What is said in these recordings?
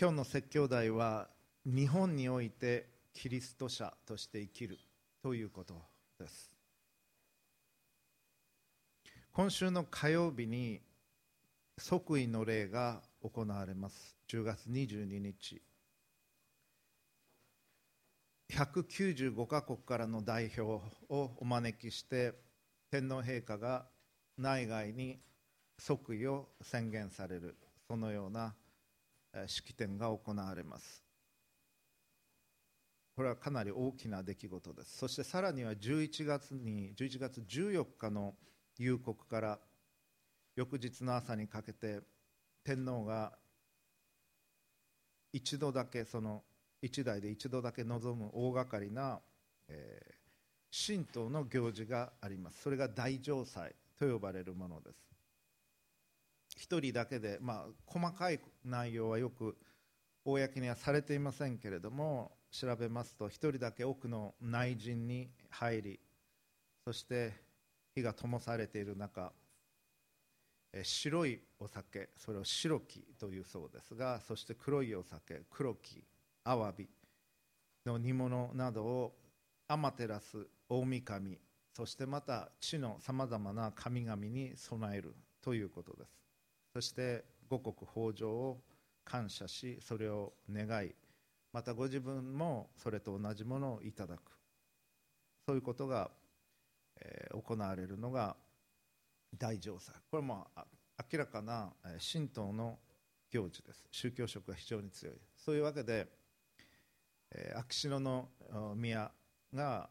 今日の説教題は日本においてキリスト者として生きるということです。今週の火曜日に即位の礼が行われます。10月22日。195カ国からの代表をお招きして天皇陛下が内外に即位を宣言される。そのような式典が行われます。これはかなり大きな出来事です。そしてさらには11月に11月14日の夕刻から翌日の朝にかけて天皇が一度だけその一代で一度だけ望む大掛かりな、えー、神道の行事があります。それが大城祭と呼ばれるものです。一人だけで、まあ、細かい内容はよく公にはされていませんけれども調べますと一人だけ奥の内陣に入りそして火が灯されている中白いお酒それを白木というそうですがそして黒いお酒黒木アワビの煮物などをアマテラス大神そしてまた地のさまざまな神々に備えるということです。そして五穀豊穣を感謝しそれを願いまたご自分もそれと同じものをいただく。そういうことが、えー、行われるのが大乗祭これも明らかな神道の行事です。宗教色が非常に強い。そういうわけで、えー、秋篠の宮が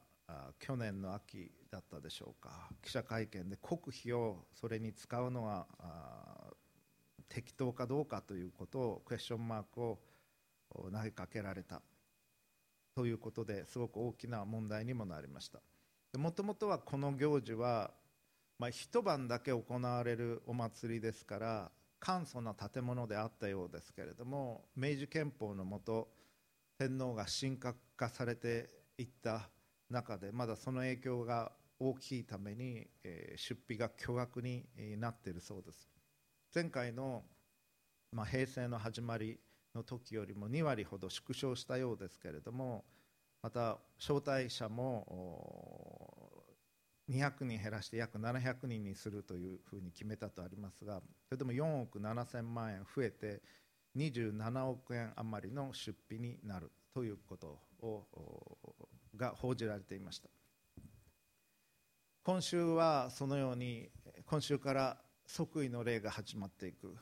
去年の秋だったでしょうか。記者会見で国費をそれに使うのは適当かどうかということをクエスチョンマークを投げかけられた。ということですごく大きな問題にもなりました。もともとはこの行事は、まあ、一晩だけ行われるお祭りですから簡素な建物であったようですけれども明治憲法のもと天皇が神格化されていった中でまだその影響が大きいために、えー、出費が巨額になっているそうです。前回の、まあ、平成の始まりの時よりも2割ほど縮小したようですけれどもまた招待者も200人減らして約700人にするというふうに決めたとありますがそれでも4億7000万円増えて27億円余りの出費になるということをが報じられていました。今週はそのように今週から即位の例が始まっていく。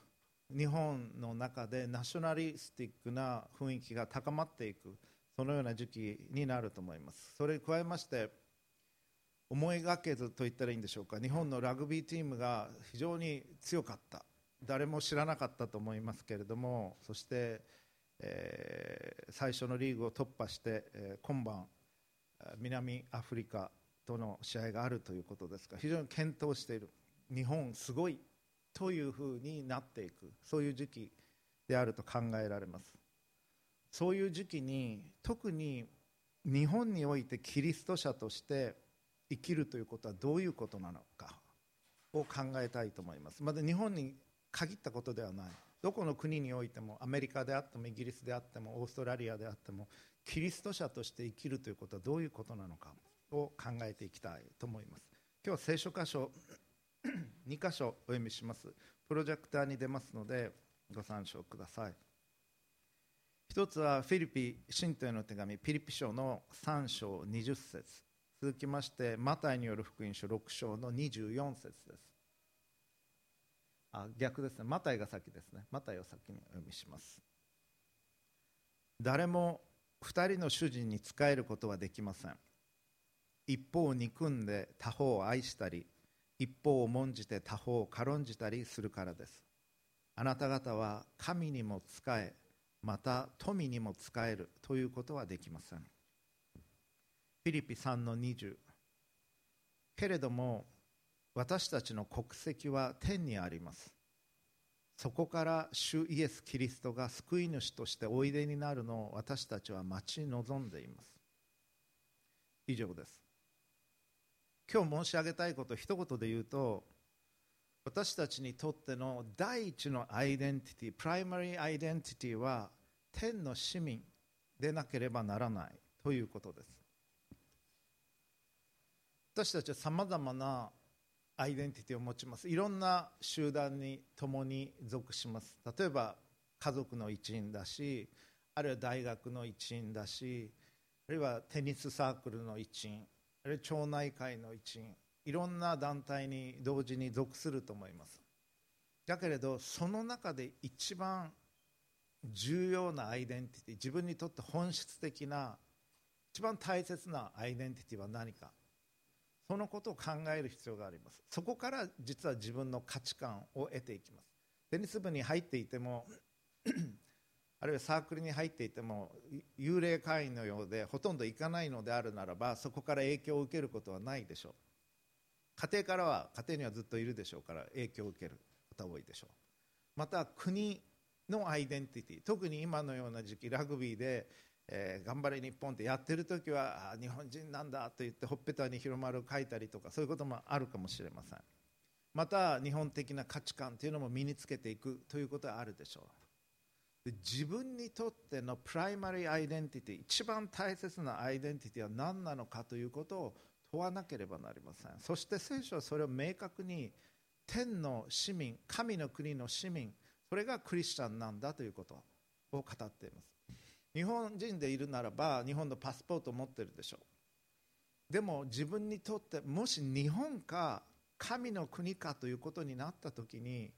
日本の中でナショナリスティックな雰囲気が高まっていく。そのような時期になると思います。それに加えまして思いがけずと言ったらいいんでしょうか。日本のラグビーチームが非常に強かった。誰も知らなかったと思いますけれどもそして、えー、最初のリーグを突破して、えー、今晩南アフリカとの試合があるということですが非常に検討している。日本すごいというふうになっていくそういう時期であると考えられます。そういう時期に特に日本においてキリスト者として生きるということはどういうことなのかを考えたいと思います。まだ日本に限ったことではない。どこの国においてもアメリカであってもイギリスであってもオーストラリアであってもキリスト者として生きるということはどういうことなのかを考えていきたいと思います。今日は聖書箇所 2箇所お読みします。プロジェクターに出ますのでご参照ください。一つはフィリピ信徒への手紙ピリピ書の3章20節。続きましてマタイによる福音書6章の24節です。あ逆ですね。マタイが先ですね。マタイを先にお読みします。誰も2人の主人に仕えることはできません。一方を憎んで他方を愛したり一方を重んじて他方を軽んじたりするからです。あなた方は神にも仕えまた富にも仕えるということはできません。フィリピ3の20けれども私たちの国籍は天にあります。そこから主イエス・キリストが救い主としておいでになるのを私たちは待ち望んでいます。以上です。今日申し上げたいこと一言で言うと私たちにとっての第一のアイデンティティ primary identity は天の市民でなければならないということです。私たちはさまざまなアイデンティティを持ちます。いろんな集団に共に属します。例えば家族の一員だしあるいは大学の一員だしあるいはテニスサークルの一員。あるいは町内会の一員いろんな団体に同時に属すると思います。だけれどその中で一番重要なアイデンティティ自分にとって本質的な一番大切なアイデンティティは何か。そのことを考える必要があります。そこから実は自分の価値観を得ていきます。テニス部に入っていてもあるいはサークルに入っていても幽霊会員のようでほとんど行かないのであるならばそこから影響を受けることはないでしょう。家庭からは家庭にはずっといるでしょうから影響を受ける方多いでしょう。また国のアイデンティティ特に今のような時期ラグビーで、えー、頑張れ日本ってやってる時はあ日本人なんだと言ってほっぺたに日の丸書いたりとかそういうこともあるかもしれません。また日本的な価値観というのも身につけていくということはあるでしょう。自分にとっての primary identity 一番大切なアイデンティティは何なのかということを問わなければなりません。そして聖書はそれを明確に天の市民神の国の市民それがクリスチャンなんだということを語っています。日本人でいるならば日本のパスポートを持ってるでしょう。でも自分にとってもし日本か神の国かということになった時に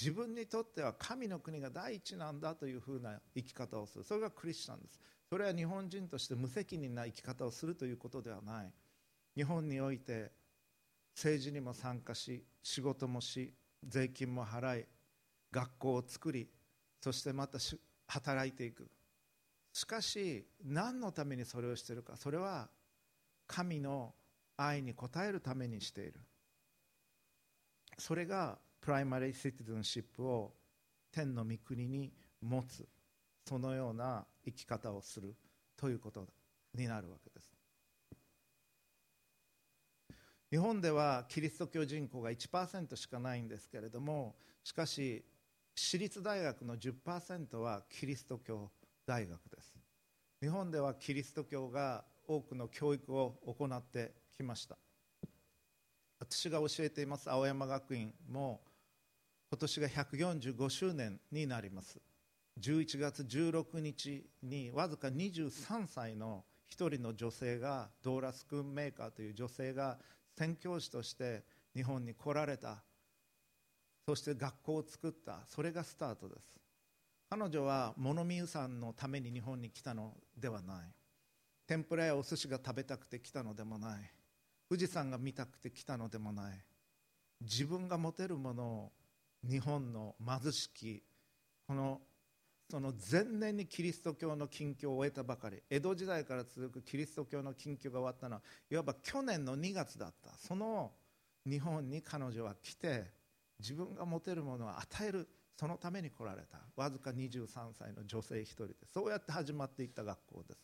自分にとっては神の国が第一なんだというふうな生き方をする。それがクリスチャンです。それは日本人として無責任な生き方をするということではない。日本において政治にも参加し仕事もし税金も払い学校を作りそしてまた働いていく。しかし何のためにそれをしているか。それは神の愛に応えるためにしている。それが primary citizenship を天の御国に持つそのような生き方をするということになるわけです。日本ではキリスト教人口が1%しかないんですけれどもしかし私立大学の10%はキリスト教大学です。日本ではキリスト教が多くの教育を行ってきました。私が教えています青山学院も今年が145周年になります。11月16日にわずか23歳の1人の女性がドーラスクーンメーカーという女性が宣教師として日本に来られた。そして学校を作った。それがスタートです。彼女は物見湯さんのために日本に来たのではない。天ぷらやお寿司が食べたくて来たのでもない。富士山が見たくて来たのでもない。自分が持てるものを日本の貧しきこのその前年にキリスト教の禁教を終えたばかり江戸時代から続くキリスト教の禁教が終わったのはいわば去年の2月だった。その日本に彼女は来て自分が持てるものを与えるそのために来られた。わずか23歳の女性一人でそうやって始まっていった学校です。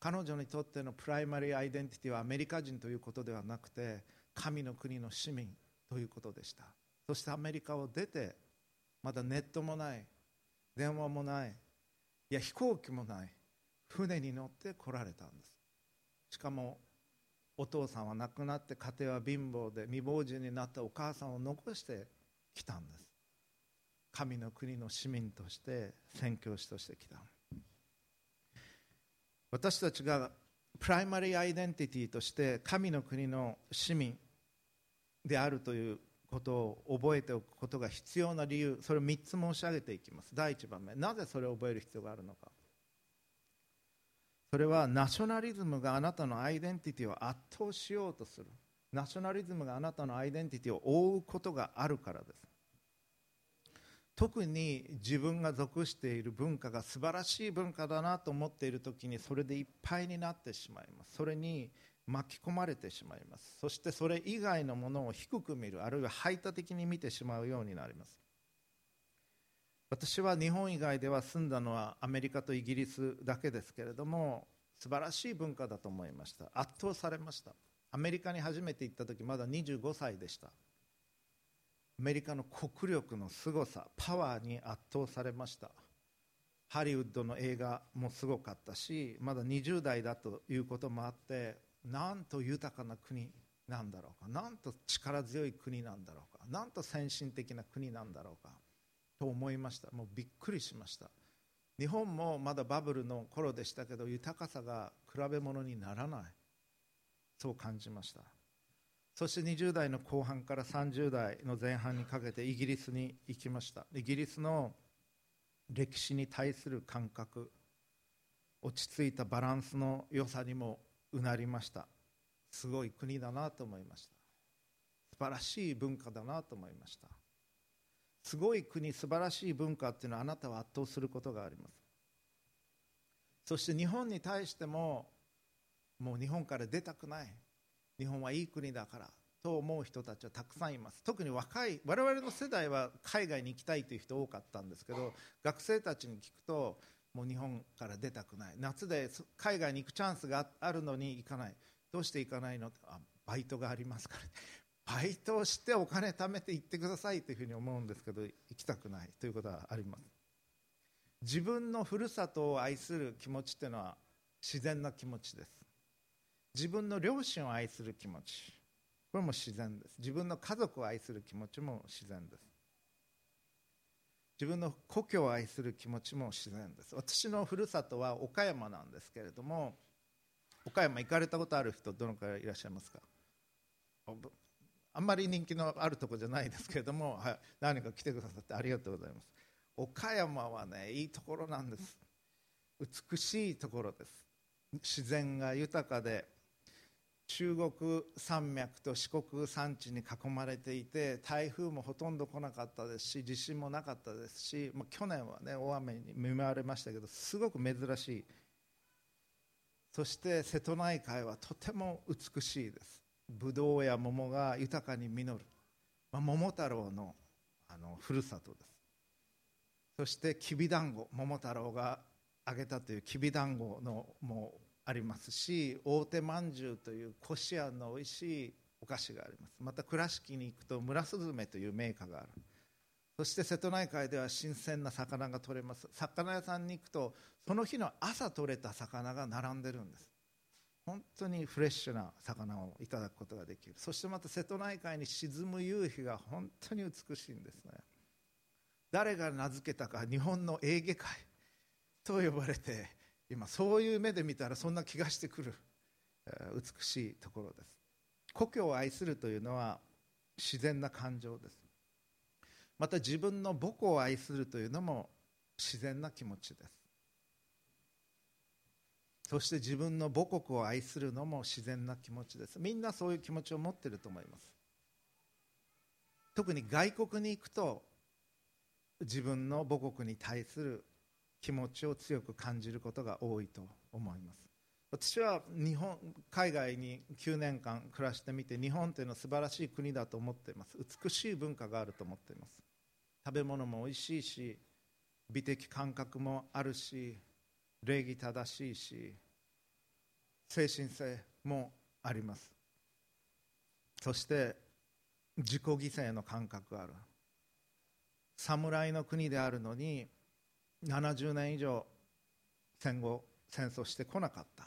彼女にとっての primary identity はアメリカ人ということではなくて神の国の市民ということでした。そしてアメリカを出てまだネットもない電話もないいや飛行機もない船に乗って来られたんです。しかもお父さんは亡くなって家庭は貧乏で未亡人になったお母さんを残してきたんです。神の国の市民として宣教師としてきた。私たちが primary identity として神の国の市民であるということを覚えておくことが必要な理由それを3つ申し上げていきます。第1番目なぜそれを覚える必要があるのか。それはナショナリズムがあなたのアイデンティティを圧倒しようとする。ナショナリズムがあなたのアイデンティティを覆うことがあるからです。特に自分が属している文化が素晴らしい文化だなと思っている時にそれでいっぱいになってしまいます。それに巻き込まれてしまいます。そしてそれ以外のものを低く見るあるいは排他的に見てしまうようになります。私は日本以外では住んだのはアメリカとイギリスだけですけれども素晴らしい文化だと思いました。圧倒されました。アメリカに初めて行った時まだ25歳でした。アメリカの国力の凄さパワーに圧倒されました。ハリウッドの映画もすごかったしまだ20代だということもあってなんと豊かな国なんだろうか？なんと力強い国なんだろうか？なんと先進的な国なんだろうか？と思いました。もうびっくりしました。日本もまだバブルの頃でしたけど豊かさが比べ物にならない。そう感じました。そして20代の後半から30代の前半にかけてイギリスに行きました。イギリスの歴史に対する感覚落ち着いたバランスの良さにもうなりました。すごい国だなと思いました。素晴らしい文化だなと思いました。すごい国素晴らしい文化っていうのはあなたは圧倒することがあります。そして日本に対してももう日本から出たくない。日本はいい国だからと思う人たちはたくさんいます。特に若い我々の世代は海外に行きたいという人多かったんですけど学生たちに聞くともう日本から出たくない。夏で海外に行くチャンスがあるのに行かない。どうして行かないの？あバイトがありますから バイトをしてお金貯めて行ってくださいというふうに思うんですけど行きたくない。ということはあります。自分のふるさとを愛する気持ちというのは自然な気持ちです。自分の両親を愛する気持ち。これも自然です。自分の家族を愛する気持ちも自然です。自分の故郷を愛する気持ちも自然です。私のふるさとは岡山なんですけれども岡山行かれたことある人どのくらいいらっしゃいますか？あんまり人気のあるとこじゃないですけれども、はい、何か来てくださってありがとうございます。岡山はねいいところなんです。美しいところです。自然が豊かで中国山脈と四国山地に囲まれていて台風もほとんど来なかったですし地震もなかったですし、まあ、去年は、ね、大雨に見舞われましたけどすごく珍しい。そして瀬戸内海はとても美しいです。ブドウや桃が豊かに実る、まあ、桃太郎のあのふるさとです。そしてきびだんご桃太郎があげたというきびだんごのもうありますし大手まんじゅうというこしあんの美味しいお菓子があります。また倉敷に行くと村すずめというメーカーがある。そして瀬戸内海では新鮮な魚が取れます。魚屋さんに行くとその日の朝取れた魚が並んでるんです。本当にフレッシュな魚をいただくことができる。そしてまた瀬戸内海に沈む夕日が本当に美しいんですね。誰が名付けたか日本のエーゲ海と呼ばれて今そういう目で見たらそんな気がしてくる美しいところです。故郷を愛するというのは自然な感情です。また自分の母校を愛するというのも自然な気持ちです。そして自分の母国を愛するのも自然な気持ちです。みんなそういう気持ちを持ってると思います。特に外国に行くと自分の母国に対する気持ちを強く感じることが多いと思います。私は日本海外に9年間暮らしてみて日本というのは素晴らしい国だと思っています。美しい文化があると思っています。食べ物もおいしいし美的感覚もあるし礼儀正しいし精神性もあります。そして自己犠牲の感覚がある。侍の国であるのに70年以上戦後戦争してこなかった。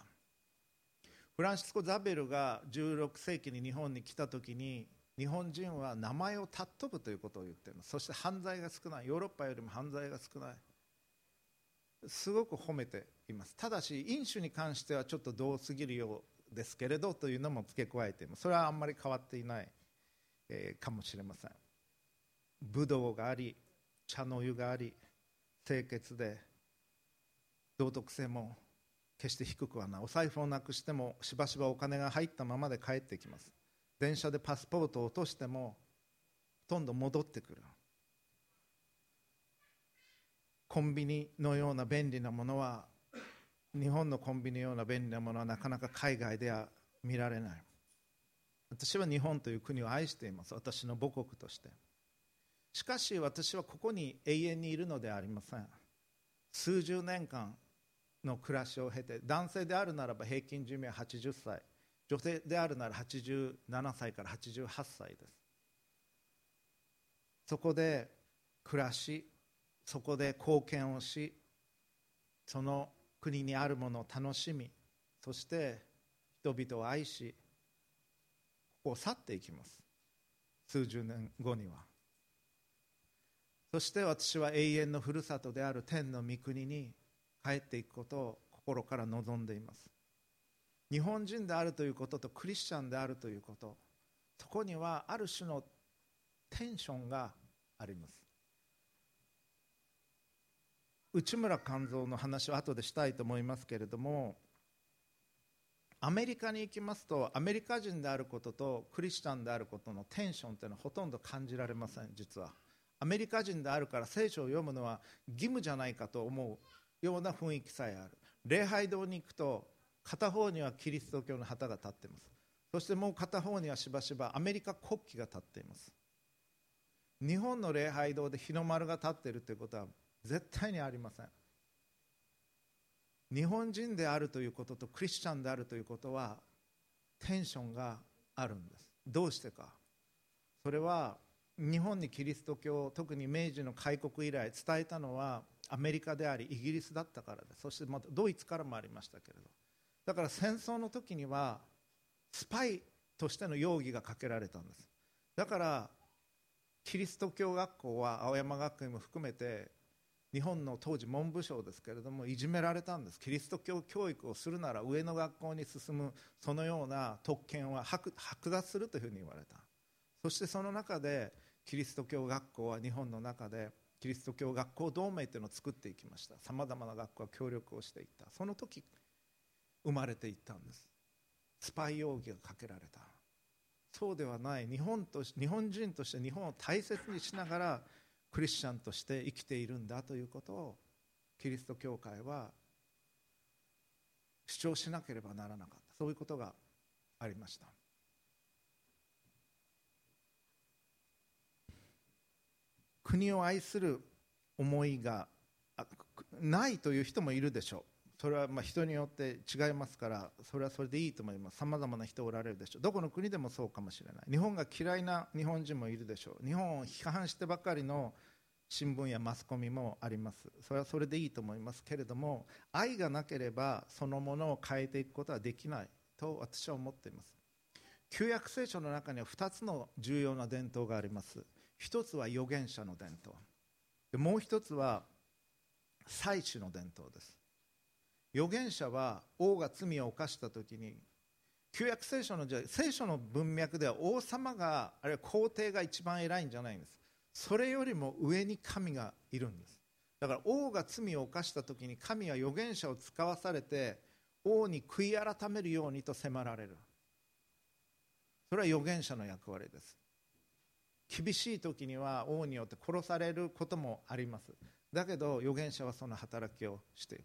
フランシスコ・ザベルが16世紀に日本に来た時に日本人は名前を尊ぶということを言っています。そして犯罪が少ない。ヨーロッパよりも犯罪が少ない。すごく褒めています。ただし飲酒に関してはちょっとどうすぎるようですけれどというのも付け加えています。それはあんまり変わっていない、えー、かもしれません。ブドウがあり茶の湯があり清潔で道徳性も決して低くはない。お財布をなくしてもしばしばお金が入ったままで帰ってきます。電車でパスポートを落としてもほとんど戻ってくる。コンビニのような便利なものは日本のコンビニのような便利なものはなかなか海外では見られない。私は日本という国を愛しています。私の母国として。しかし私はここに永遠にいるのではありません。数十年間の暮らしを経て男性であるならば平均寿命80歳。女性であるなら87歳から88歳です。そこで暮らしそこで貢献をしその国にあるものを楽しみそして人々を愛しここを去っていきます。数十年後には。そして私は永遠のふるさとである天の御国に帰っていくことを心から望んでいます。日本人であるということとクリスチャンであるということそこにはある種のテンションがあります。内村勘三の話を後でしたいと思いますけれどもアメリカに行きますとアメリカ人であることとクリスチャンであることのテンションというのはほとんど感じられません実は。アメリカ人であるから聖書を読むのは義務じゃないかと思うような雰囲気さえある。礼拝堂に行くと片方にはキリスト教の旗が立っています。そしてもう片方にはしばしばアメリカ国旗が立っています。日本の礼拝堂で日の丸が立っているということは絶対にありません。日本人であるということとクリスチャンであるということはテンションがあるんです。どうしてか。それは日本にキリスト教特に明治の開国以来伝えたのはアメリカでありイギリスだったからです。そしてまたドイツからもありましたけれど。だから戦争の時にはスパイとしての容疑がかけられたんです。だからキリスト教学校は青山学院も含めて日本の当時文部省ですけれどもいじめられたんです。キリスト教教育をするなら上の学校に進むそのような特権は剥奪するというふうに言われた。そしてその中でキリスト教学校は日本の中でキリスト教学校同盟というのを作っていきました。さまざまな学校が協力をしていった。その時生まれていったんです。スパイ容疑がかけられた。そうではない。日本と日本人として日本を大切にしながらクリスチャンとして生きているんだ。ということをキリスト教会は主張しなければならなかった。そういうことがありました。国を愛する思いがないという人もいるでしょう。それはま人によって違いますからそれはそれでいいと思います。さまざまな人おられるでしょう。どこの国でもそうかもしれない。日本が嫌いな日本人もいるでしょう。日本を批判してばかりの新聞やマスコミもあります。それはそれでいいと思います。けれども愛がなければそのものを変えていくことはできない。と私は思っています。旧約聖書の中には2つの重要な伝統があります。一つは預言者の伝統。もう一つは祭司の伝統です。預言者は王が罪を犯した時に旧約聖書のじゃ聖書の文脈では王様があるいは皇帝が一番偉いんじゃないんです。それよりも上に神がいるんです。だから王が罪を犯した時に神は預言者を使わされて王に悔い改めるようにと迫られる。それは預言者の役割です。厳しい時には王によって殺されることもあります。だけど預言者はその働きをしていく。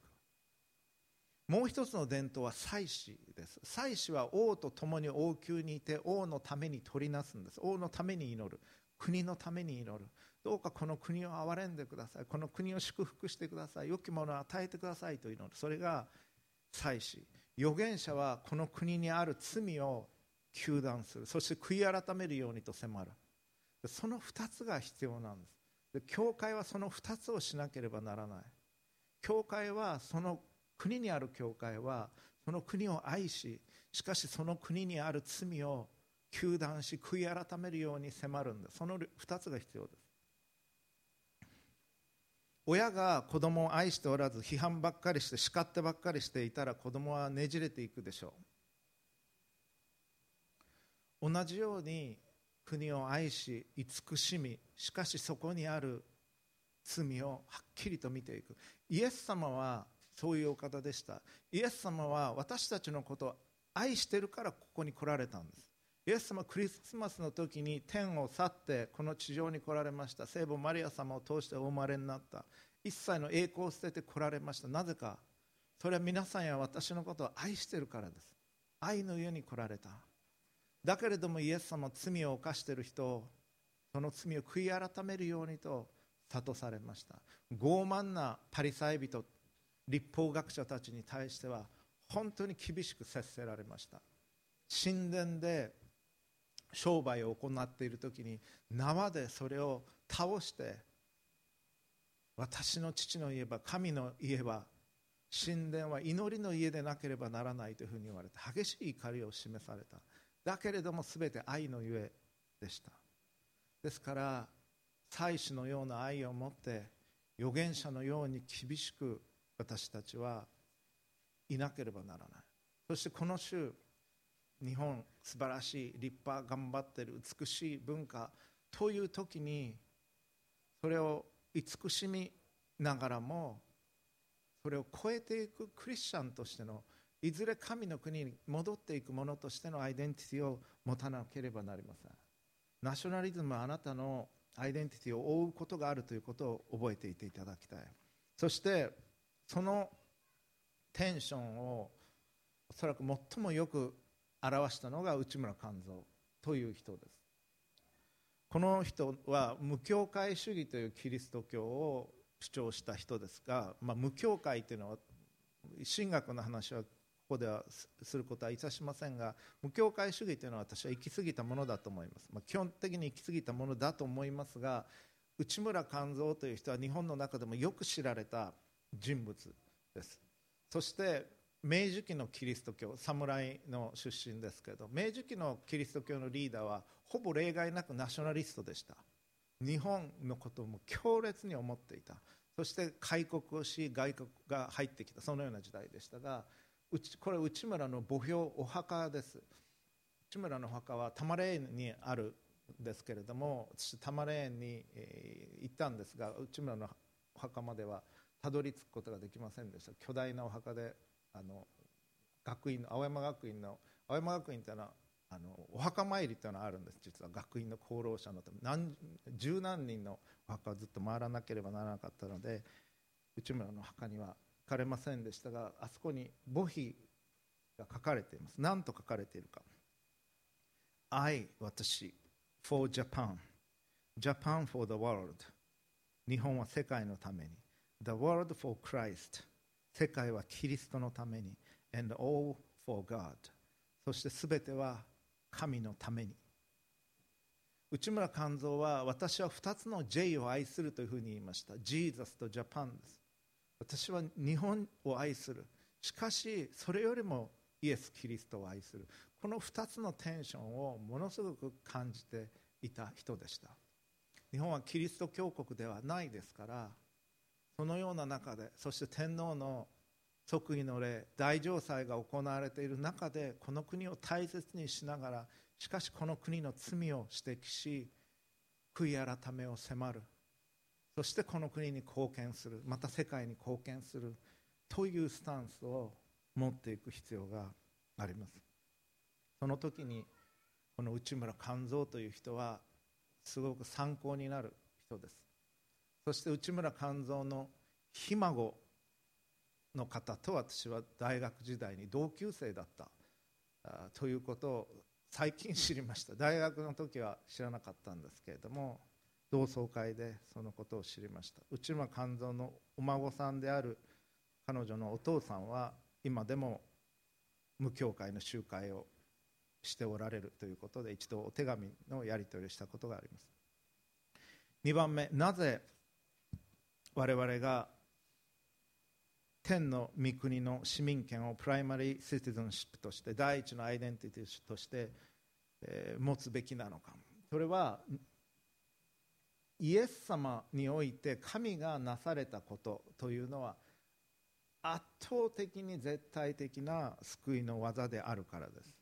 もう一つの伝統は祭司です。祭司は王と共に王宮にいて王のために取りなすんです。王のために祈る。国のために祈る。どうかこの国を憐れんでください。この国を祝福してください。良きものを与えてくださいと祈る。それが祭司預言者はこの国にある罪を糾弾する。そして悔い改めるようにと迫る。その2つが必要なんです。で教会はその2つをしなければならない。教会はその国にある教会はその国を愛ししかしその国にある罪を糾弾し悔い改めるように迫るんだその2つが必要です。親が子供を愛しておらず批判ばっかりして叱ってばっかりしていたら子供はねじれていくでしょう。同じように国を愛し慈しみしかしそこにある罪をはっきりと見ていく。イエス様はそういうお方でした。イエス様は私たちのことを愛してるからここに来られたんです。イエス様クリスマスの時に天を去ってこの地上に来られました。聖母マリア様を通してお生まれになった。一切の栄光を捨てて来られました。なぜか。それは皆さんや私のことを愛してるからです。愛の家に来られた。だけれどもイエス様罪を犯している人をその罪を悔い改めるようにと諭されました。傲慢なパリサイ人立法学者たちに対しては本当に厳しく接せられました。神殿で商売を行っている時に縄でそれを倒して私の父の家は神の家は神殿は祈りの家でなければならないというふうに言われて激しい怒りを示された。だけれども全て愛のゆえでした。ですから祭司のような愛を持って預言者のように厳しく私たちはいなければならない。そしてこの週日本素晴らしい立派頑張ってる美しい文化という時にそれを慈しみながらもそれを超えていくクリスチャンとしてのいずれ神の国に戻っていくものとしてのアイデンティティを持たなければなりません。ナショナリズムはあなたのアイデンティティを覆うことがあるということを覚えていていただきたい。そしてそのテンションをおそらく最もよく表したのが内村勘三という人です。この人は無教会主義というキリスト教を主張した人ですが、まあ、無教会というのは神学の話はここではすることはいたしませんが無教会主義というのは私は行き過ぎたものだと思います、まあ、基本的に行き過ぎたものだと思いますが内村勘三という人は日本の中でもよく知られた人物です。そして明治期のキリスト教侍の出身ですけど明治期のキリスト教のリーダーはほぼ例外なくナショナリストでした。日本のことも強烈に思っていた。そして開国をし外国が入ってきた。そのような時代でしたがこれ内村の墓標お墓です。内村の墓は多摩霊園にあるんですけれども私多摩霊園に、行ったんですが内村のお墓まではたどり着くことができませんでした。巨大なお墓であの学院の青山学院の青山学院というのはあのお墓参りというのがあるんです。実は学院の功労者のため。何十何人のお墓をずっと回らなければならなかったので内村の墓にはかれませんでしたがあそこに墓碑が書かれています。何と書かれているか。愛私 for Japan Japan for the world 日本は世界のために。The world for Christ 世界はキリストのために。And all for God そしてすべては神のために。内村勘三は私は2つの J を愛するというふうに言いました。Jesus と Japan です。私は日本を愛する。しかしそれよりもイエス・キリストを愛する。この2つのテンションをものすごく感じていた人でした。日本はキリスト教国ではないですからそのような中でそして天皇の即位の礼大城祭が行われている中でこの国を大切にしながらしかしこの国の罪を指摘し悔い改めを迫る。そしてこの国に貢献するまた世界に貢献するというスタンスを持っていく必要があります。その時にこの内村勘三という人はすごく参考になる人です。そして内村勘三のひ孫の方と私は大学時代に同級生だった。ということを最近知りました。大学の時は知らなかったんですけれども。同窓会でそのことを知りました。内村勘三のお孫さんである彼女のお父さんは今でも無教会の集会をしておられるということで一度お手紙のやり取りをしたことがあります。2番目なぜ我々が天の御国の市民権を primary citizenship として第一のアイデンティティとして、えー、持つべきなのか。それはイエス様において神がなされたことというのは圧倒的に絶対的な救いの業であるからです。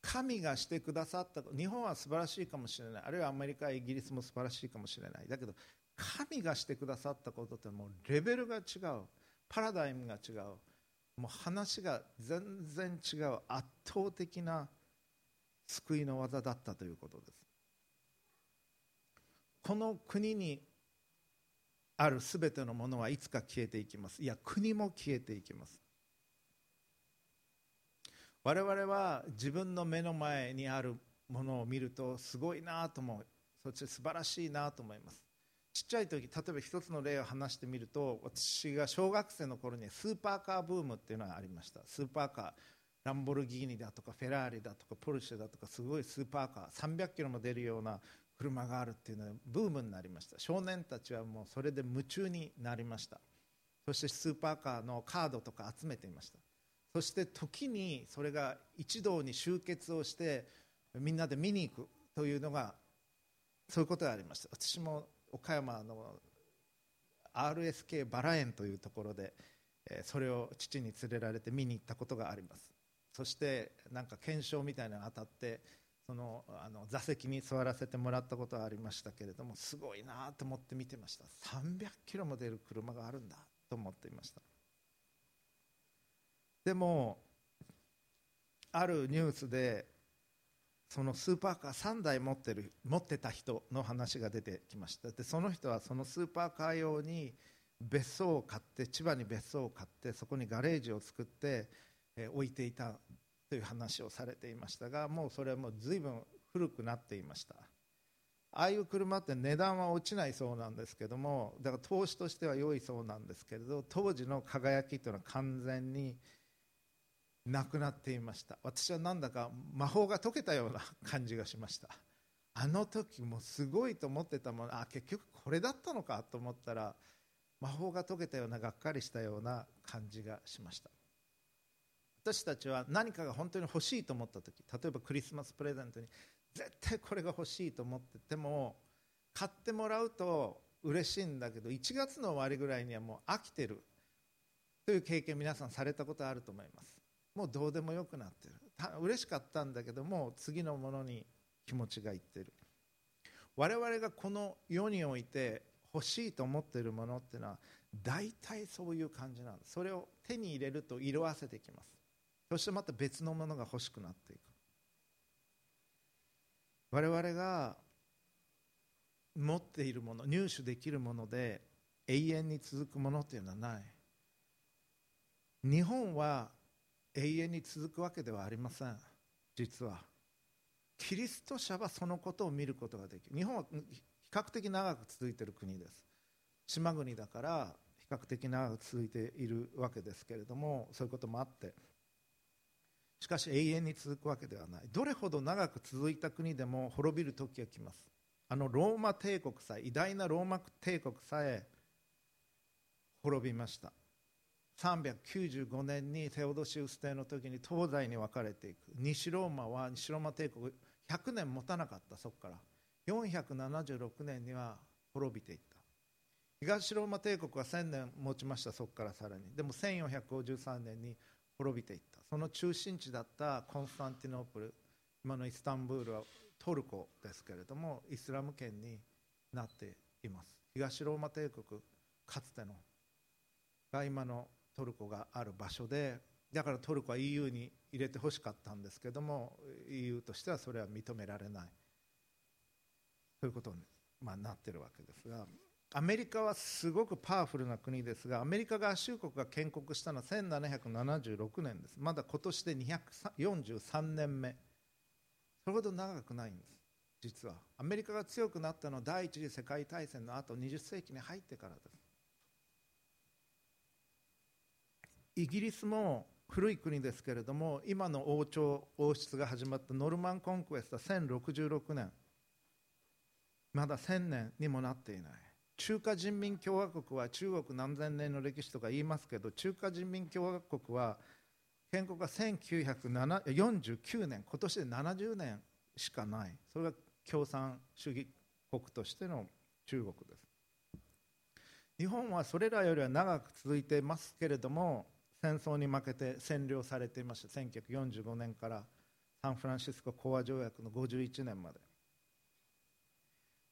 神がしてくださった日本は素晴らしいかもしれない。あるいはアメリカイギリスも素晴らしいかもしれない。だけど神がしてくださったことってもうレベルが違う。パラダイムが違う。もう話が全然違う。圧倒的な救いの技だったということです。この国にあるすべてのものはいつか消えていきます。いや国も消えていきます。我々は自分の目の前にあるものを見るとすごいなと思う。そして素晴らしいなと思います。ちっちゃい時例えば一つの例を話してみると私が小学生の頃にスーパーカーブームっていうのがありました。スーパーカーランボルギーニだとかフェラーリだとかポルシェだとかすごいスーパーカー300キロも出るような車があるっていうのはブームになりました。少年たちはもうそれで夢中になりました。そしてスーパーカーのカードとか集めていました。そして時にそれが一堂に集結をしてみんなで見に行くというのがそういうことがありました。私も岡山の RSK バラ園というところでそれを父に連れられて見に行ったことがあります。そしてなんか検証みたいなのが当たってそのあの座席に座らせてもらったことはありましたけれどもすごいなと思って見てました。300キロも出る車があるんだと思っていました。でもあるニュースでそのスーパーカー3台持ってる持ってた人の話が出てきました。でその人はそのスーパーカー用に別荘を買って千葉に別荘を買ってそこにガレージを作って、え置いていたという話をされていましたがもうそれはもう随分古くなっていました。ああいう車って値段は落ちないそうなんですけどもだから投資としては良いそうなんですけれど当時の輝きというのは完全になくなっていました。私はなんだか魔法が解けたような感じがしました。あの時もすごいと思ってたものあ結局これだったのかと思ったら魔法が解けたようながっかりしたような感じがしました。私たちは何かが本当に欲しいと思った時例えばクリスマスプレゼントに絶対これが欲しいと思ってても買ってもらうと嬉しいんだけど1月の終わりぐらいにはもう飽きてる。という経験皆さんされたことあると思います。もうどうでもよくなってる。嬉しかったんだけども次のものに気持ちがいってる。我々がこの世において欲しいと思っているものっていうのは大体そういう感じなんです。それを手に入れると色あせてきます。そしてまた別のものが欲しくなっていく。我々が持っているもの入手できるもので永遠に続くものっていうのはない。日本は永遠に続くわけではありません。実は。キリスト者はそのことを見ることができる。日本は比較的長く続いている国です。島国だから比較的長く続いているわけですけれどもそういうこともあって。しかし永遠に続くわけではない。どれほど長く続いた国でも滅びる時が来ます。あのローマ帝国さえ偉大なローマ帝国さえ滅びました。395年にテオドシウス帝の時に東西に分かれていく。西ローマは西ローマ帝国100年持たなかったそこから。476年には滅びていった。東ローマ帝国は1000年持ちましたそこからさらに。でも1453年に滅びていった。その中心地だったコンスタンティノープル今のイスタンブールはトルコですけれどもイスラム圏になっています。東ローマ帝国かつてのが今のトルコがある場所でだからトルコは EU に入れてほしかったんですけども EU としてはそれは認められないということに、まあ、なってるわけですがアメリカはすごくパワフルな国ですがアメリカ合衆国が建国したのは1776年です。まだ今年で243年目。それほど長くないんです実は。アメリカが強くなったのは第一次世界大戦の後20世紀に入ってからです。イギリスも古い国ですけれども今の王朝王室が始まったノルマンコンクエストは1066年。まだ1000年にもなっていない。中華人民共和国は中国何千年の歴史とか言いますけど中華人民共和国は建国が1949年今年で70年しかない。それが共産主義国としての中国です。日本はそれらよりは長く続いていますけれども戦争に負けて占領されていました。1945年からサンフランシスコ講和条約の51年まで。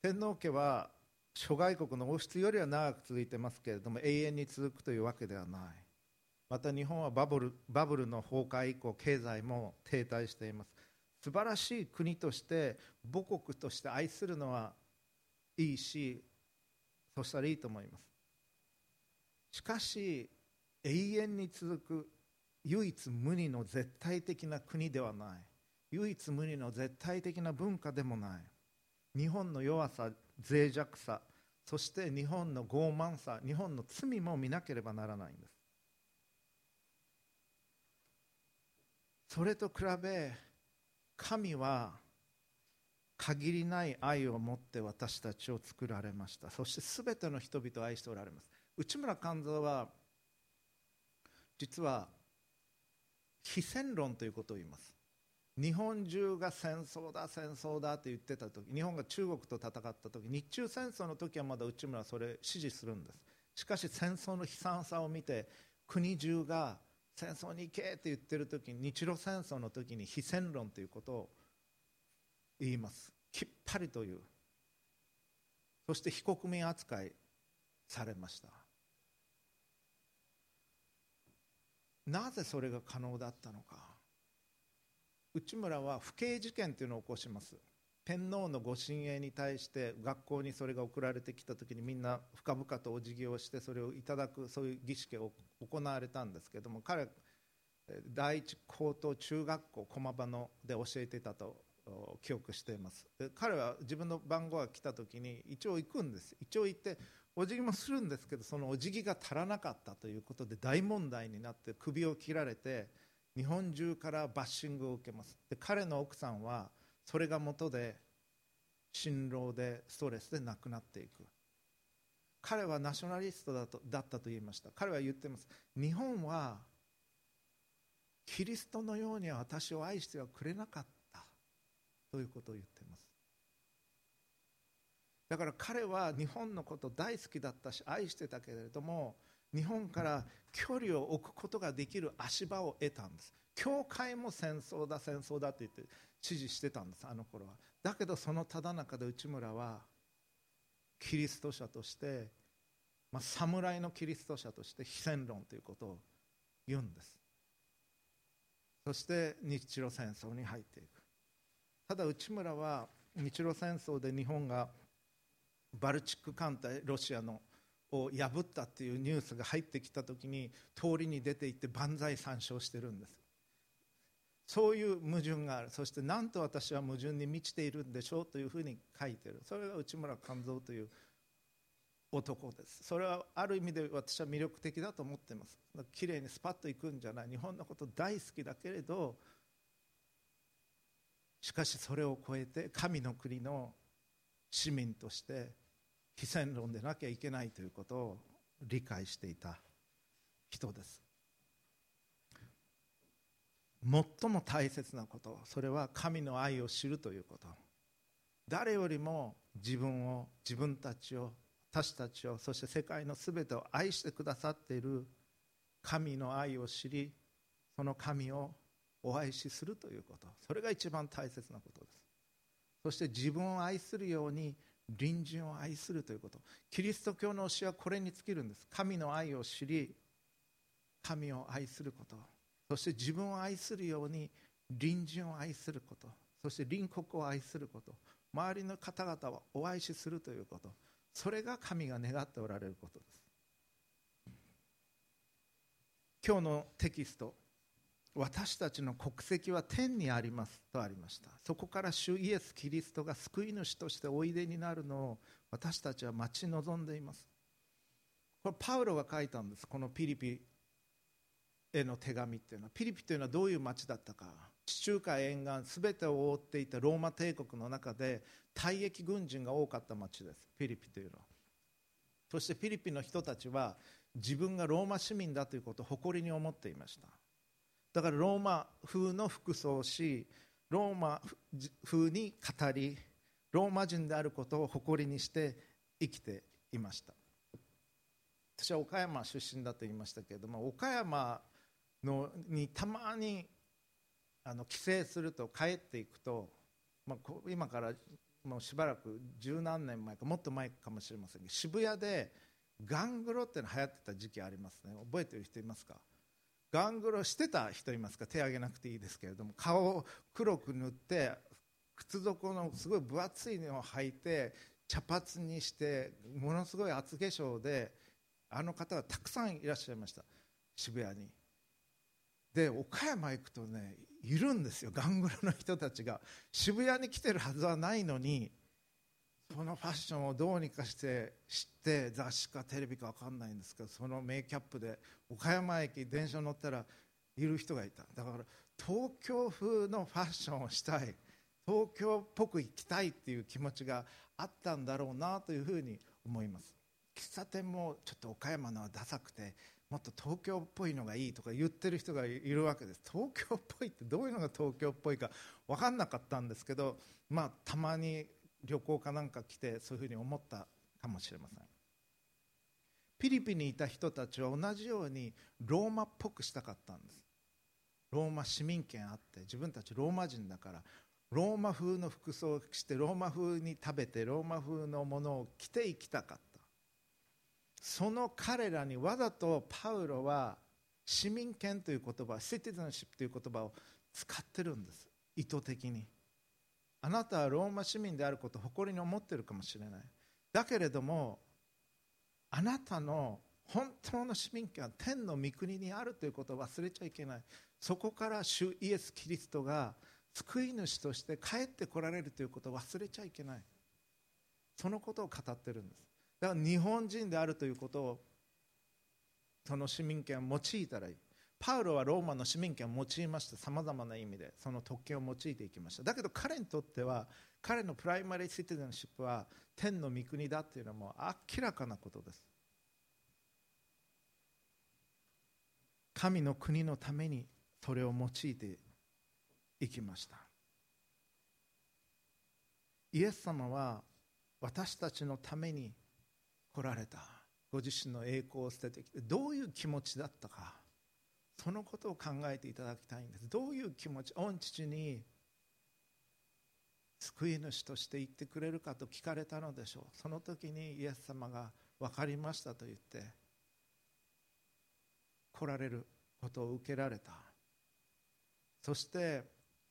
天皇家は諸外国の王室よりは長く続いてますけれども永遠に続くというわけではない。また日本はバブルバブルの崩壊以降経済も停滞しています。素晴らしい国として母国として愛するのはいいしそしたらいいと思います。しかし永遠に続く唯一無二の絶対的な国ではない。唯一無二の絶対的な文化でもない。日本の弱さ脆弱さそして日本の傲慢さ日本の罪も見なければならないんです。それと比べ神は限りない愛を持って私たちを作られました。そして全ての人々を愛しておられます。内村勘三は実は非戦論ということを言います。日本中が戦争だ戦争だって言ってた時日本が中国と戦った時日中戦争の時はまだ内村はそれ支持するんです。しかし戦争の悲惨さを見て国中が戦争に行けって言ってる時に日露戦争の時に非戦論ということを言います。きっぱりという。そして非国民扱いされました。なぜそれが可能だったのか。内村は不敬事件というのを起こします。天皇のご神栄に対して学校にそれが送られてきた時にみんな深々とお辞儀をしてそれをいただくそういう儀式を行われたんですけども彼第一高等中学校駒場ので教えていたと記憶しています。彼は自分の番号が来た時に一応行くんです。一応行ってお辞儀もするんですけどそのお辞儀が足らなかったということで大問題になって首を切られて日本中からバッシングを受けます。で彼の奥さんはそれが元で辛労でストレスで亡くなっていく。彼はナショナリストだとだったと言いました。彼は言ってます。日本はキリストのように私を愛してはくれなかった。ということを言っています。だから彼は日本のこと大好きだったし愛してたけれども日本から距離を置くことができる足場を得たんです。教会も戦争だ戦争だって言って支持してたんですあの頃は。だけどそのただ中で内村はキリスト者として、まあ、侍のキリスト者として非戦論ということを言うんです。そして日露戦争に入っていく。ただ内村は日露戦争で日本がバルチック艦隊ロシアのを破ったっていうニュースが入ってきた時に通りに出て行って万歳参照してるんです。そういう矛盾がある。そしてなんと私は矛盾に満ちているんでしょうというふうに書いてる。それが内村勘三という男です。それはある意味で私は魅力的だと思ってます。きれいにスパッといくんじゃない。日本のこと大好きだけれどしかしそれを超えて神の国の市民として非戦論でなきゃいけないということを理解していた人です。最も大切なことそれは神の愛を知るということ。誰よりも自分を自分たちを私たちをそして世界の全てを愛してくださっている神の愛を知りその神をお愛しするということ。それが一番大切なことです。そして自分を愛するように隣人を愛するということ。キリスト教の教えはこれに尽きるんです。神の愛を知り神を愛すること。そして自分を愛するように隣人を愛すること。そして隣国を愛すること。周りの方々をお愛しするということ。それが神が願っておられることです。今日のテキスト。私たちの国籍は天にありますとありました。そこから主イエス・キリストが救い主としておいでになるのを私たちは待ち望んでいます。これパウロが書いたんです。このピリピへの手紙っていうのは。ピリピというのはどういう町だったか。地中海沿岸全てを覆っていたローマ帝国の中で退役軍人が多かった町です。ピリピというのは。そしてピリピの人たちは自分がローマ市民だということを誇りに思っていました。だからローマ風の服装をしローマ風に語りローマ人であることを誇りにして生きていました。私は岡山出身だと言いましたけれども岡山のにたまにあの帰省すると帰っていくと、まあ、今からもうしばらく十何年前かもっと前かもしれませんが渋谷でガングロっての流行ってた時期ありますね。覚えてる人いますか？ガングロしてた人いますか？手挙げなくていいですけれども。顔を黒く塗って靴底のすごい分厚いのを履いて茶髪にしてものすごい厚化粧であの方がたくさんいらっしゃいました。渋谷に。で岡山行くとねいるんですよ。ガングロの人たちが。渋谷に来てるはずはないのにそのファッションをどうにかして知って雑誌かテレビか分かんないんですけどそのメイキャップで岡山駅電車乗ったらいる人がいた。だから東京風のファッションをしたい。東京っぽく行きたいっていう気持ちがあったんだろうなというふうに思います。喫茶店もちょっと岡山のはダサくてもっと東京っぽいのがいいとか言ってる人がいるわけです。東京っぽいってどういうのが東京っぽいか分かんなかったんですけどまあたまに旅行かなんか来てそういうふうに思ったかもしれません。ピリピにいた人たちは同じようにローマっぽくしたかったんです。ローマ市民権あって自分たちローマ人だからローマ風の服装をしてローマ風に食べてローマ風のものを着ていきたかった。その彼らにわざとパウロは市民権という言葉シティズンシップという言葉を使ってるんです。意図的に。あなたはローマ市民であることを誇りに思ってるかもしれない。だけれどもあなたの本当の市民権は天の御国にあるということを忘れちゃいけない。そこから主イエス・キリストが救い主として帰ってこられるということを忘れちゃいけない。そのことを語ってるんです。だから日本人であるということをその市民権を用いたらいい。パウロはローマの市民権を用いました。さまざまな意味でその特権を用いていきました。だけど彼にとっては彼の primary citizenship は天の御国だというのはもう明らかなことです。神の国のためにそれを用いていきました。イエス様は私たちのために来られた。ご自身の栄光を捨ててきてどういう気持ちだったか。そのことを考えていただきたいんです。どういう気持ち御父に救い主として言ってくれるかと聞かれたのでしょう。その時にイエス様が分かりましたと言って来られることを受けられた。そして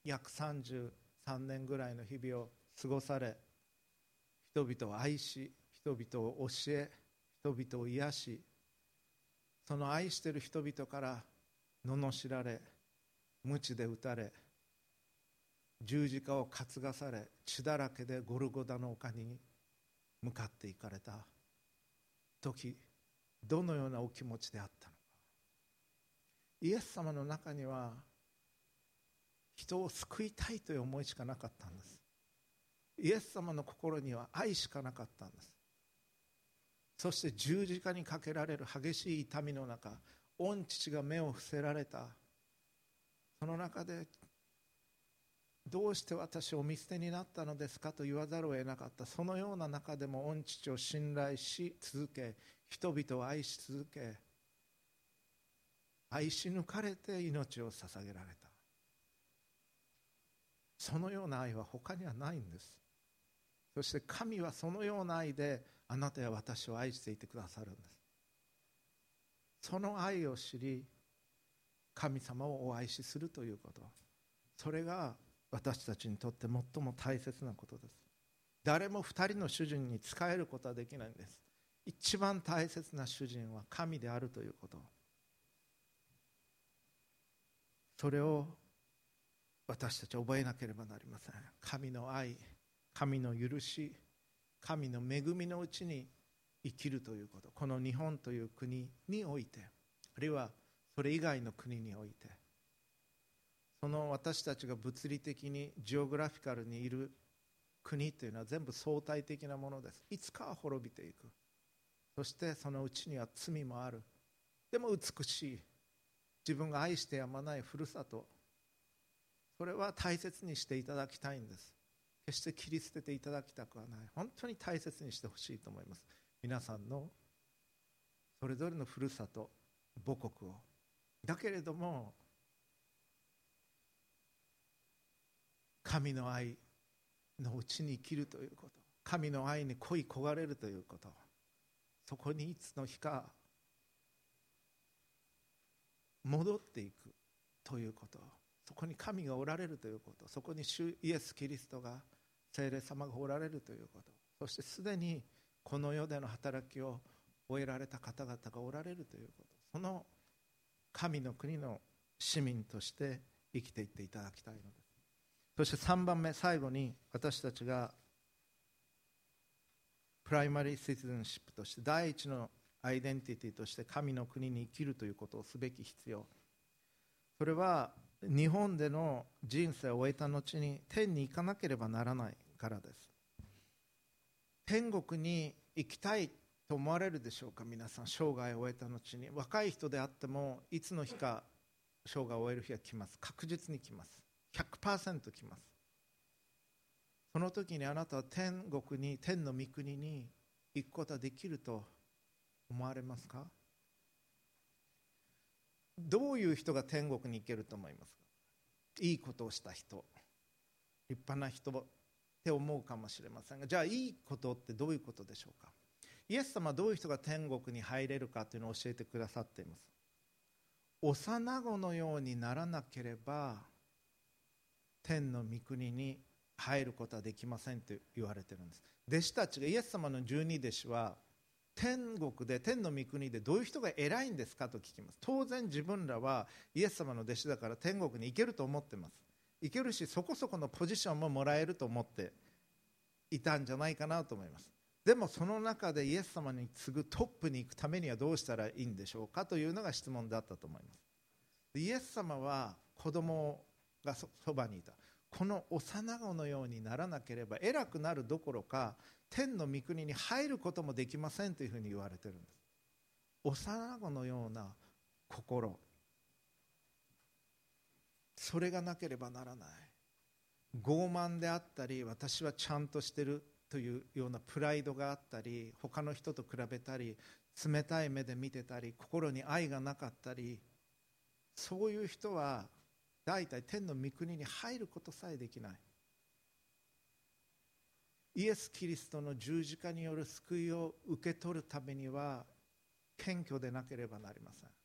約33年ぐらいの日々を過ごされ人々を愛し人々を教え人々を癒しその愛してる人々から罵られ鞭で打たれ十字架を担がされ血だらけでゴルゴダの丘に向かっていかれた。時どのようなお気持ちであったのか。イエス様の中には人を救いたいという思いしかなかったんです。イエス様の心には愛しかなかったんです。そして十字架にかけられる激しい痛みの中御父が目を伏せられた。その中でどうして私を見捨てになったのですかと言わざるを得なかった。そのような中でも御父を信頼し続け人々を愛し続け愛し抜かれて命を捧げられた。そのような愛は他にはないんです。そして神はそのような愛であなたや私を愛していてくださるんです。その愛を知り神様をお愛しするということ。それが私たちにとって最も大切なことです。誰も2人の主人に仕えることはできないんです。一番大切な主人は神であるということ。それを私たち覚えなければなりません。神の愛神の許し神の恵みのうちに生きるということこの日本という国においてあるいはそれ以外の国においてその私たちが物理的にジオグラフィカルにいる国というのは全部相対的なものです。いつかは滅びていく。そしてそのうちには罪もある。でも美しい。自分が愛してやまないふるさと。それは大切にしていただきたいんです。決して切り捨てていただきたくはない。本当に大切にしてほしいと思います。皆さんのそれぞれのふるさと母国を。だけれども神の愛のうちに生きるということ。神の愛に恋焦がれるということ。そこにいつの日か戻っていくということ。そこに神がおられるということ。そこに主イエス・キリストが聖霊様がおられるということ。そしてすでにこの世での働きを終えられた方々がおられるということその神の国の市民として生きていっていただきたいのです。そして3番目最後に私たちがプライマリー・シティズンシップとして第一のアイデンティティとして神の国に生きるということをすべき必要。それは日本での人生を終えた後に天に行かなければならないからです。天国に行きたいと思われるでしょうか皆さん生涯を終えた後に若い人であってもいつの日か生涯を終える日は来ます。確実に来ます。100%来ます。その時にあなたは天国に天の御国に行くことはできると思われますか？どういう人が天国に行けると思いますか？いいことをした人立派な人って思うかもしれませんがじゃあいいことってどういうことでしょうか？イエス様はどういう人が天国に入れるかというのを教えてくださっています。幼子のようにならなければ天の御国に入ることはできませんと言われてるんです。弟子たちがイエス様の十二弟子は天国で天の御国でどういう人が偉いんですかと聞きます。当然自分らはイエス様の弟子だから天国に行けると思ってます。行けるしそこそこのポジションももらえると思っていたんじゃないかなと思います。でもその中でイエス様に次ぐトップに行くためにはどうしたらいいんでしょうかというのが質問だったと思います。イエス様は子供がそばにいた。この幼子のようにならなければ偉くなるどころか天の御国に入ることもできませんというふうに言われてるんです。幼子のような心。それがなければならない。傲慢であったり私はちゃんとしてるというようなプライドがあったり他の人と比べたり冷たい目で見てたり心に愛がなかったりそういう人は大体天の御国に入ることさえできない。イエス・キリストの十字架による救いを受け取るためには謙虚でなければなりません。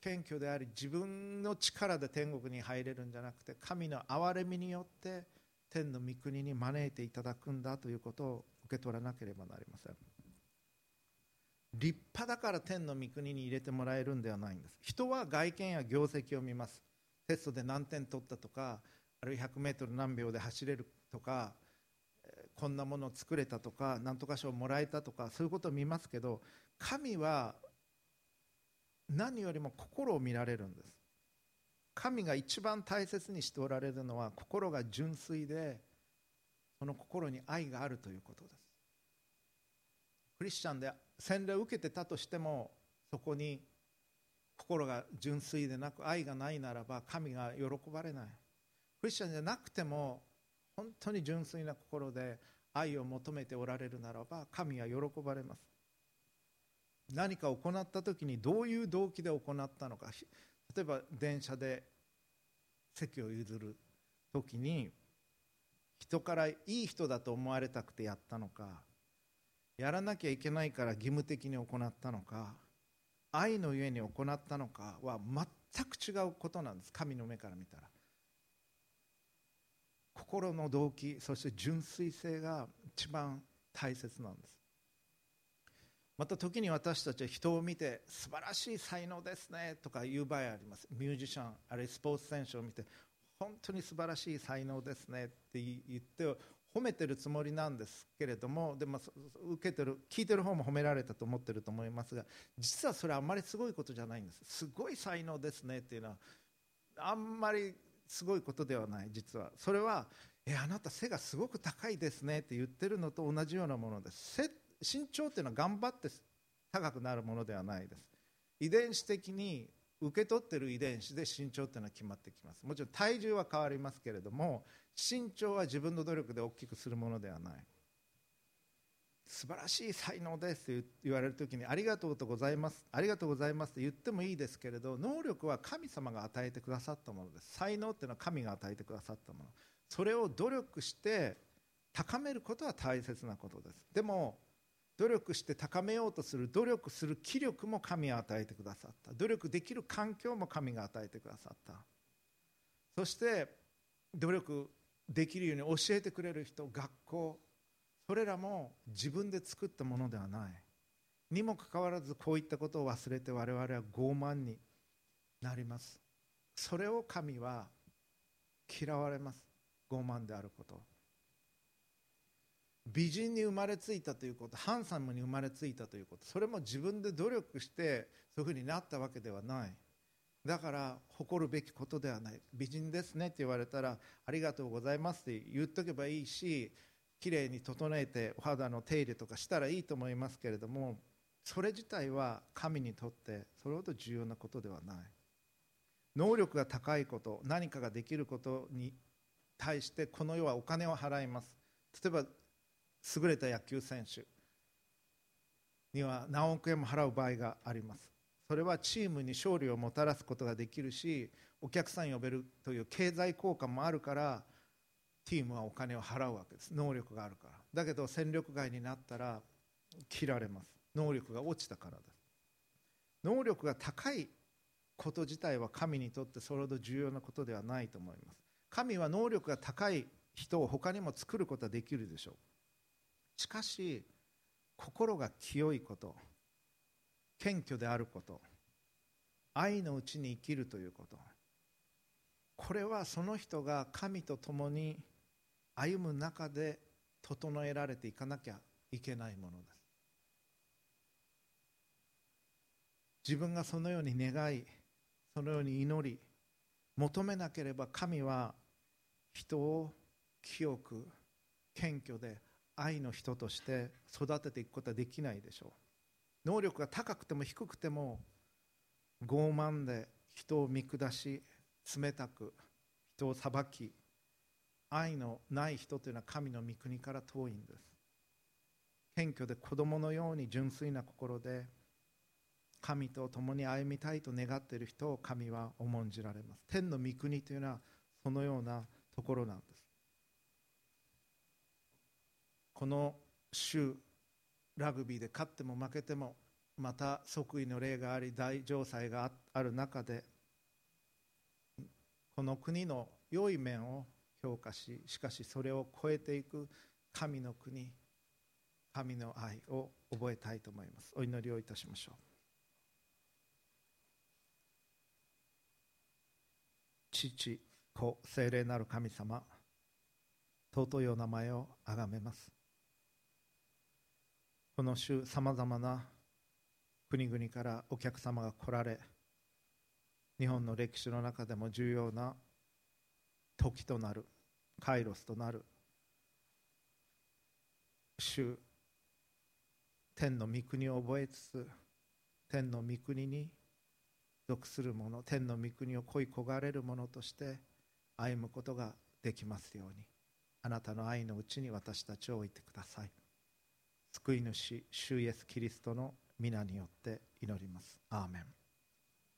謙虚であり自分の力で天国に入れるんじゃなくて神の憐れみによって天の御国に招いていただくんだということを受け取らなければなりません。立派だから天の御国に入れてもらえるんではないんです。人は外見や業績を見ます。テストで何点取ったとかあるいは 100m 何秒で走れるとかこんなものを作れたとか何とか賞もらえたとかそういうことを見ますけど神は何よりも心を見られるんです。神が一番大切にしておられるのは心が純粋でその心に愛があるということです。クリスチャンで洗礼を受けてたとしてもそこに心が純粋でなく愛がないならば神が喜ばれない。クリスチャンじゃなくても本当に純粋な心で愛を求めておられるならば神は喜ばれます。何か行った時にどういう動機で行ったのか。例えば電車で席を譲る時に人からいい人だと思われたくてやったのか。やらなきゃいけないから義務的に行ったのか。愛のゆえに行ったのかは全く違うことなんです。神の目から見たら。心の動機そして純粋性が一番大切なんです。また時に私たちは人を見て素晴らしい才能ですねとか言う場合あります。ミュージシャンあるいはスポーツ選手を見て本当に素晴らしい才能ですねって言って褒めてるつもりなんですけれどもでも受けてる聞いてる方も褒められたと思ってると思いますが実はそれはあんまりすごいことじゃないんです。すごい才能ですねっていうのはあんまりすごいことではない実は。それはえあなた背がすごく高いですねって言ってるのと同じようなものです。身長っていうのは頑張って高くなるものではないです。遺伝子的に受け取ってる遺伝子で身長っていうのは決まってきます。もちろん体重は変わりますけれども身長は自分の努力で大きくするものではない。素晴らしい才能ですと言われる時にありがとうございますありがとうございますと言ってもいいですけれど能力は神様が与えてくださったものです。才能っていうのは神が与えてくださったもの。それを努力して高めることは大切なことです。でも努力して高めようとする努力する気力も神は与えてくださった。努力できる環境も神が与えてくださった。そして努力できるように教えてくれる人学校それらも自分で作ったものではない。にもかかわらずこういったことを忘れて我々は傲慢になります。それを神は嫌われます。傲慢であること美人に生まれついたということハンサムに生まれついたということそれも自分で努力してそういうふうになったわけではない。だから誇るべきことではない。美人ですねって言われたらありがとうございますって言っとけばいいしきれいに整えてお肌の手入れとかしたらいいと思いますけれどもそれ自体は神にとってそれほど重要なことではない。能力が高いこと何かができることに対してこの世はお金を払います。例えば優れた野球選手には何億円も払う場合があります。それはチームに勝利をもたらすことができるしお客さん呼べるという経済効果もあるからチームはお金を払うわけです。能力があるから。だけど戦力外になったら切られます。能力が落ちたからです。能力が高いこと自体は神にとってそれほど重要なことではないと思います。神は能力が高い人を他にも作ることはできるでしょう。しかし心が清いこと謙虚であること愛のうちに生きるということこれはその人が神と共に歩む中で整えられていかなきゃいけないものです。自分がそのように願いそのように祈り求めなければ神は人を清く謙虚で愛の人として育てていくことはできないでしょう。能力が高くても低くても傲慢で人を見下し冷たく人を裁き愛のない人というのは神の御国から遠いんです。謙虚で子供のように純粋な心で神と共に歩みたいと願っている人を神は重んじられます。天の御国というのはそのようなところなんです。この週ラグビーで勝っても負けてもまた即位の例があり大城祭がある中でこの国の良い面を評価ししかしそれを超えていく神の国神の愛を覚えたいと思います。お祈りをいたしましょう。父子聖霊なる神様尊いお名前をあがめます。この週さまざまな国々からお客様が来られ日本の歴史の中でも重要な時となるカイロスとなる主天の御国を覚えつつ天の御国に属する者天の御国を恋焦がれる者として歩むことができますようにあなたの愛のうちに私たちを置いてください。救い主主イエスキリストの皆によって祈ります。アーメン。